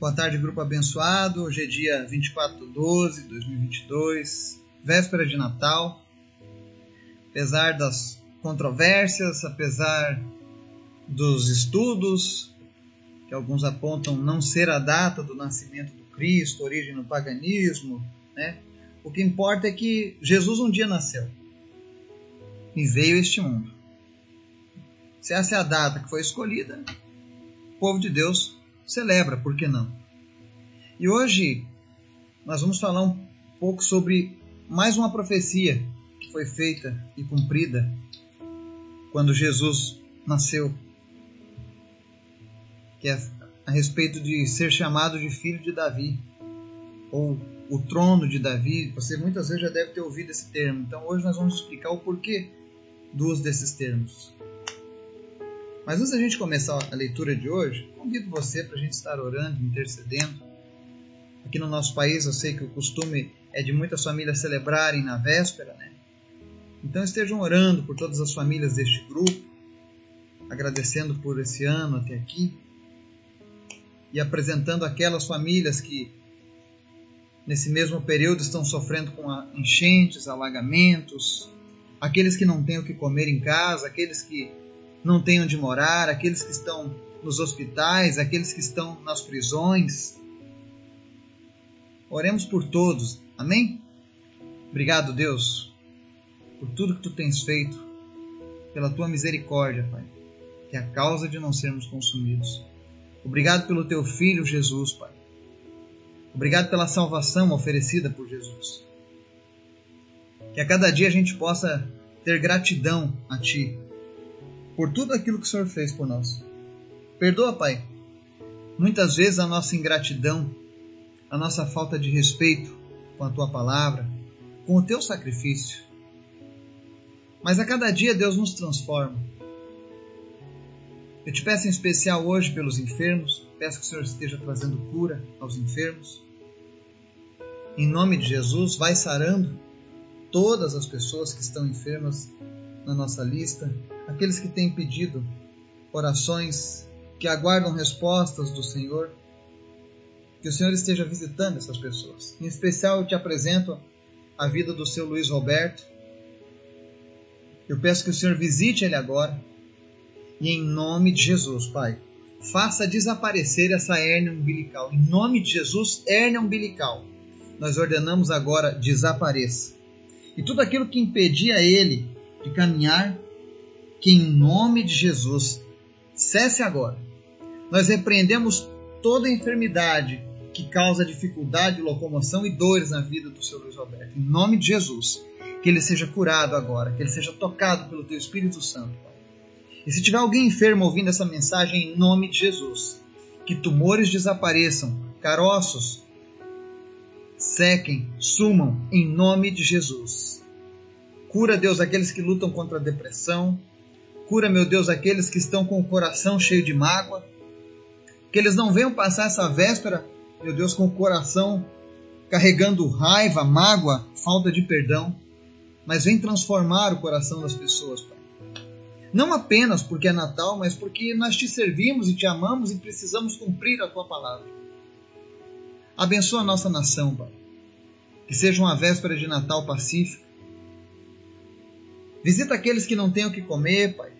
Boa tarde, grupo abençoado. Hoje é dia 24 de 12 de 2022, véspera de Natal. Apesar das controvérsias, apesar dos estudos, que alguns apontam não ser a data do nascimento do Cristo, origem no paganismo, né? O que importa é que Jesus um dia nasceu e veio a este mundo. Se essa é a data que foi escolhida, o povo de Deus celebra, por que não? E hoje nós vamos falar um pouco sobre mais uma profecia que foi feita e cumprida quando Jesus nasceu que é a respeito de ser chamado de filho de Davi, ou o trono de Davi. Você muitas vezes já deve ter ouvido esse termo. Então hoje nós vamos explicar o porquê do uso desses termos. Mas antes da gente começar a leitura de hoje, convido você para a gente estar orando, intercedendo. Aqui no nosso país eu sei que o costume é de muitas famílias celebrarem na véspera, né? Então estejam orando por todas as famílias deste grupo, agradecendo por esse ano até aqui, e apresentando aquelas famílias que nesse mesmo período estão sofrendo com enchentes, alagamentos, aqueles que não têm o que comer em casa, aqueles que não têm onde morar, aqueles que estão nos hospitais, aqueles que estão nas prisões. Oremos por todos. Amém? Obrigado, Deus, por tudo que tu tens feito, pela tua misericórdia, Pai, que é a causa de não sermos consumidos. Obrigado pelo teu filho Jesus, Pai. Obrigado pela salvação oferecida por Jesus. Que a cada dia a gente possa ter gratidão a Ti por tudo aquilo que o Senhor fez por nós. Perdoa, Pai, muitas vezes a nossa ingratidão, a nossa falta de respeito com a Tua palavra, com o Teu sacrifício. Mas a cada dia Deus nos transforma eu te peço em especial hoje pelos enfermos, peço que o Senhor esteja trazendo cura aos enfermos. Em nome de Jesus, vai sarando todas as pessoas que estão enfermas na nossa lista, aqueles que têm pedido orações, que aguardam respostas do Senhor. Que o Senhor esteja visitando essas pessoas. Em especial, eu te apresento a vida do seu Luiz Roberto. Eu peço que o Senhor visite ele agora e em nome de Jesus, Pai, faça desaparecer essa hérnia umbilical. Em nome de Jesus, hérnia umbilical. Nós ordenamos agora desapareça. E tudo aquilo que impedia ele de caminhar, que em nome de Jesus cesse agora. Nós repreendemos toda enfermidade que causa dificuldade de locomoção e dores na vida do seu Luiz Roberto. Em nome de Jesus, que ele seja curado agora, que ele seja tocado pelo teu Espírito Santo. E se tiver alguém enfermo ouvindo essa mensagem em nome de Jesus, que tumores desapareçam, caroços sequem, sumam em nome de Jesus. Cura, Deus, aqueles que lutam contra a depressão. Cura, meu Deus, aqueles que estão com o coração cheio de mágoa. Que eles não venham passar essa véspera, meu Deus, com o coração carregando raiva, mágoa, falta de perdão, mas vem transformar o coração das pessoas, Pai. Não apenas porque é Natal, mas porque nós te servimos e te amamos e precisamos cumprir a tua palavra. Abençoa a nossa nação, Pai. Que seja uma véspera de Natal pacífica. Visita aqueles que não têm o que comer, Pai.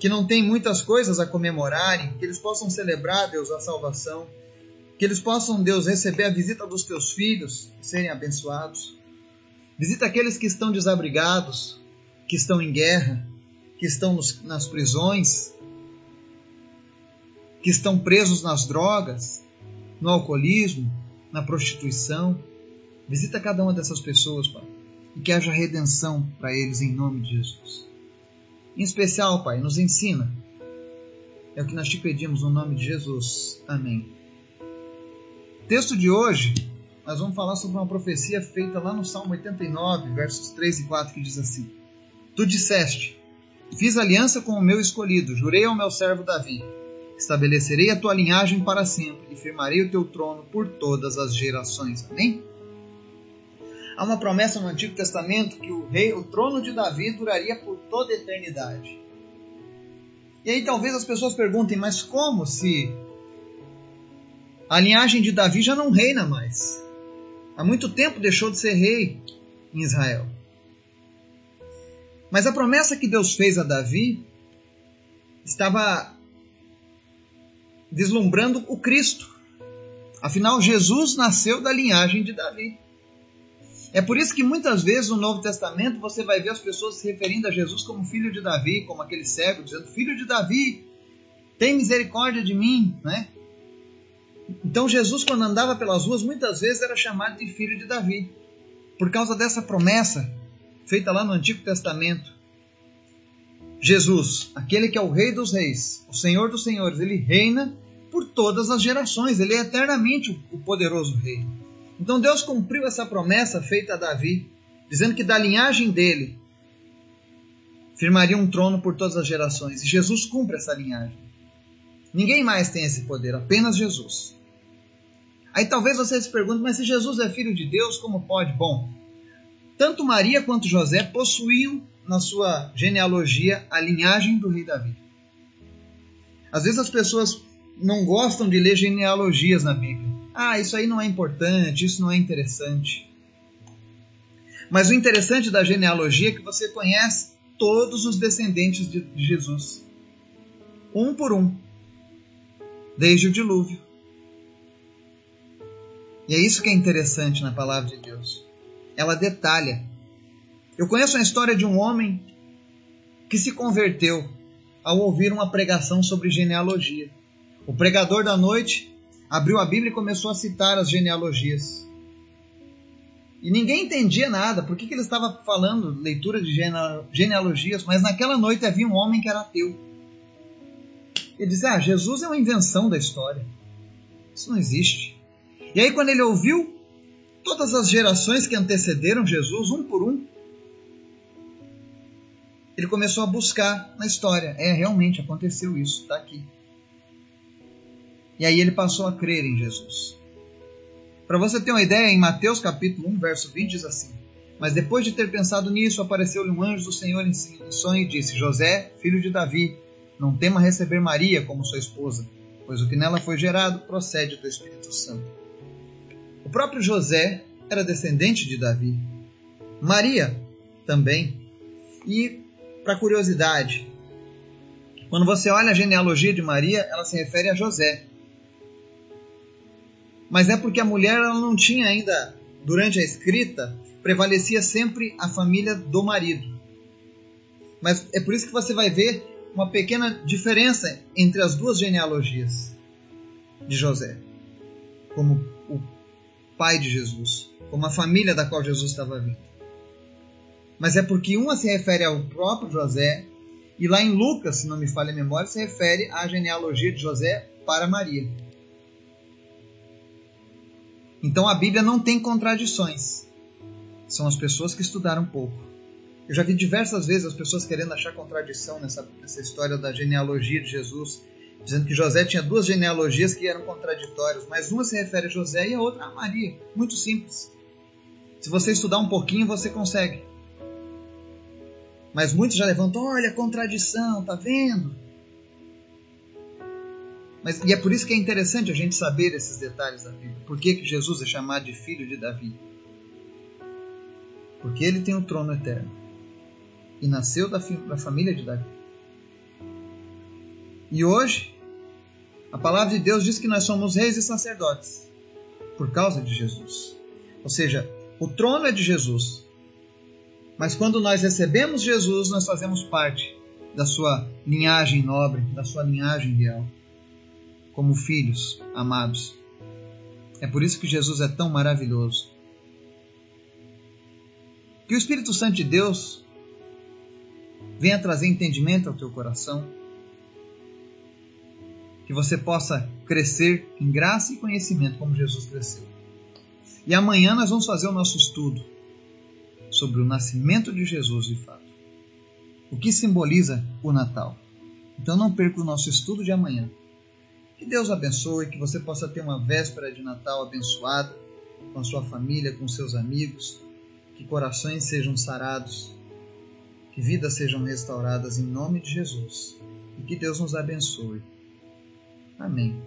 Que não têm muitas coisas a comemorarem. Que eles possam celebrar, Deus, a salvação. Que eles possam, Deus, receber a visita dos teus filhos e serem abençoados. Visita aqueles que estão desabrigados, que estão em guerra, que estão nos, nas prisões, que estão presos nas drogas, no alcoolismo, na prostituição. Visita cada uma dessas pessoas, Pai, e que haja redenção para eles em nome de Jesus. Em especial, Pai, nos ensina. É o que nós te pedimos no nome de Jesus. Amém. Texto de hoje, nós vamos falar sobre uma profecia feita lá no Salmo 89, versos 3 e 4, que diz assim: Tu disseste: Fiz aliança com o meu escolhido, jurei ao meu servo Davi. Estabelecerei a tua linhagem para sempre e firmarei o teu trono por todas as gerações. Amém? Há uma promessa no Antigo Testamento que o rei, o trono de Davi duraria por toda a eternidade. E aí talvez as pessoas perguntem, mas como se A linhagem de Davi já não reina mais. Há muito tempo deixou de ser rei em Israel. Mas a promessa que Deus fez a Davi estava vislumbrando o Cristo. Afinal, Jesus nasceu da linhagem de Davi. É por isso que muitas vezes no Novo Testamento você vai ver as pessoas se referindo a Jesus como filho de Davi, como aquele cego, dizendo: Filho de Davi, tem misericórdia de mim, né? Então Jesus, quando andava pelas ruas, muitas vezes era chamado de filho de Davi, por causa dessa promessa feita lá no Antigo Testamento. Jesus, aquele que é o Rei dos Reis, o Senhor dos Senhores, ele reina por todas as gerações, ele é eternamente o poderoso Rei. Então Deus cumpriu essa promessa feita a Davi, dizendo que da linhagem dele firmaria um trono por todas as gerações. E Jesus cumpre essa linhagem. Ninguém mais tem esse poder, apenas Jesus. Aí talvez você se pergunte, mas se Jesus é filho de Deus, como pode? Bom, tanto Maria quanto José possuíam na sua genealogia a linhagem do rei Davi. Às vezes as pessoas não gostam de ler genealogias na Bíblia. Ah, isso aí não é importante, isso não é interessante. Mas o interessante da genealogia é que você conhece todos os descendentes de Jesus, um por um, desde o dilúvio. E é isso que é interessante na palavra de Deus. Ela detalha. Eu conheço a história de um homem que se converteu ao ouvir uma pregação sobre genealogia. O pregador da noite abriu a Bíblia e começou a citar as genealogias. E ninguém entendia nada, por que, que ele estava falando leitura de genealogias, mas naquela noite havia um homem que era ateu. Ele dizia: Ah, Jesus é uma invenção da história. Isso não existe. E aí, quando ele ouviu todas as gerações que antecederam Jesus, um por um, ele começou a buscar na história. É, realmente aconteceu isso, está aqui. E aí ele passou a crer em Jesus. Para você ter uma ideia, em Mateus capítulo 1, verso 20 diz assim: Mas depois de ter pensado nisso, apareceu-lhe um anjo do Senhor em sonho e disse: José, filho de Davi, não tema receber Maria como sua esposa, pois o que nela foi gerado procede do Espírito Santo. O próprio José era descendente de Davi. Maria também. E, para curiosidade, quando você olha a genealogia de Maria, ela se refere a José mas é porque a mulher ela não tinha ainda, durante a escrita, prevalecia sempre a família do marido. Mas é por isso que você vai ver uma pequena diferença entre as duas genealogias de José, como o pai de Jesus, como a família da qual Jesus estava vindo. Mas é porque uma se refere ao próprio José, e lá em Lucas, se não me falha a memória, se refere à genealogia de José para Maria. Então a Bíblia não tem contradições. São as pessoas que estudaram pouco. Eu já vi diversas vezes as pessoas querendo achar contradição nessa, nessa história da genealogia de Jesus, dizendo que José tinha duas genealogias que eram contraditórias, mas uma se refere a José e a outra a Maria. Muito simples. Se você estudar um pouquinho, você consegue. Mas muitos já levantam, olha, contradição, tá vendo? Mas, e é por isso que é interessante a gente saber esses detalhes da Bíblia. Por que, que Jesus é chamado de filho de Davi? Porque ele tem o trono eterno. E nasceu da, da família de Davi. E hoje, a palavra de Deus diz que nós somos reis e sacerdotes por causa de Jesus. Ou seja, o trono é de Jesus. Mas quando nós recebemos Jesus, nós fazemos parte da sua linhagem nobre, da sua linhagem real como filhos amados. É por isso que Jesus é tão maravilhoso. Que o Espírito Santo de Deus venha trazer entendimento ao teu coração. Que você possa crescer em graça e conhecimento como Jesus cresceu. E amanhã nós vamos fazer o nosso estudo sobre o nascimento de Jesus de fato. O que simboliza o Natal. Então não perca o nosso estudo de amanhã. Que Deus abençoe, que você possa ter uma véspera de Natal abençoada com a sua família, com seus amigos, que corações sejam sarados, que vidas sejam restauradas em nome de Jesus e que Deus nos abençoe. Amém.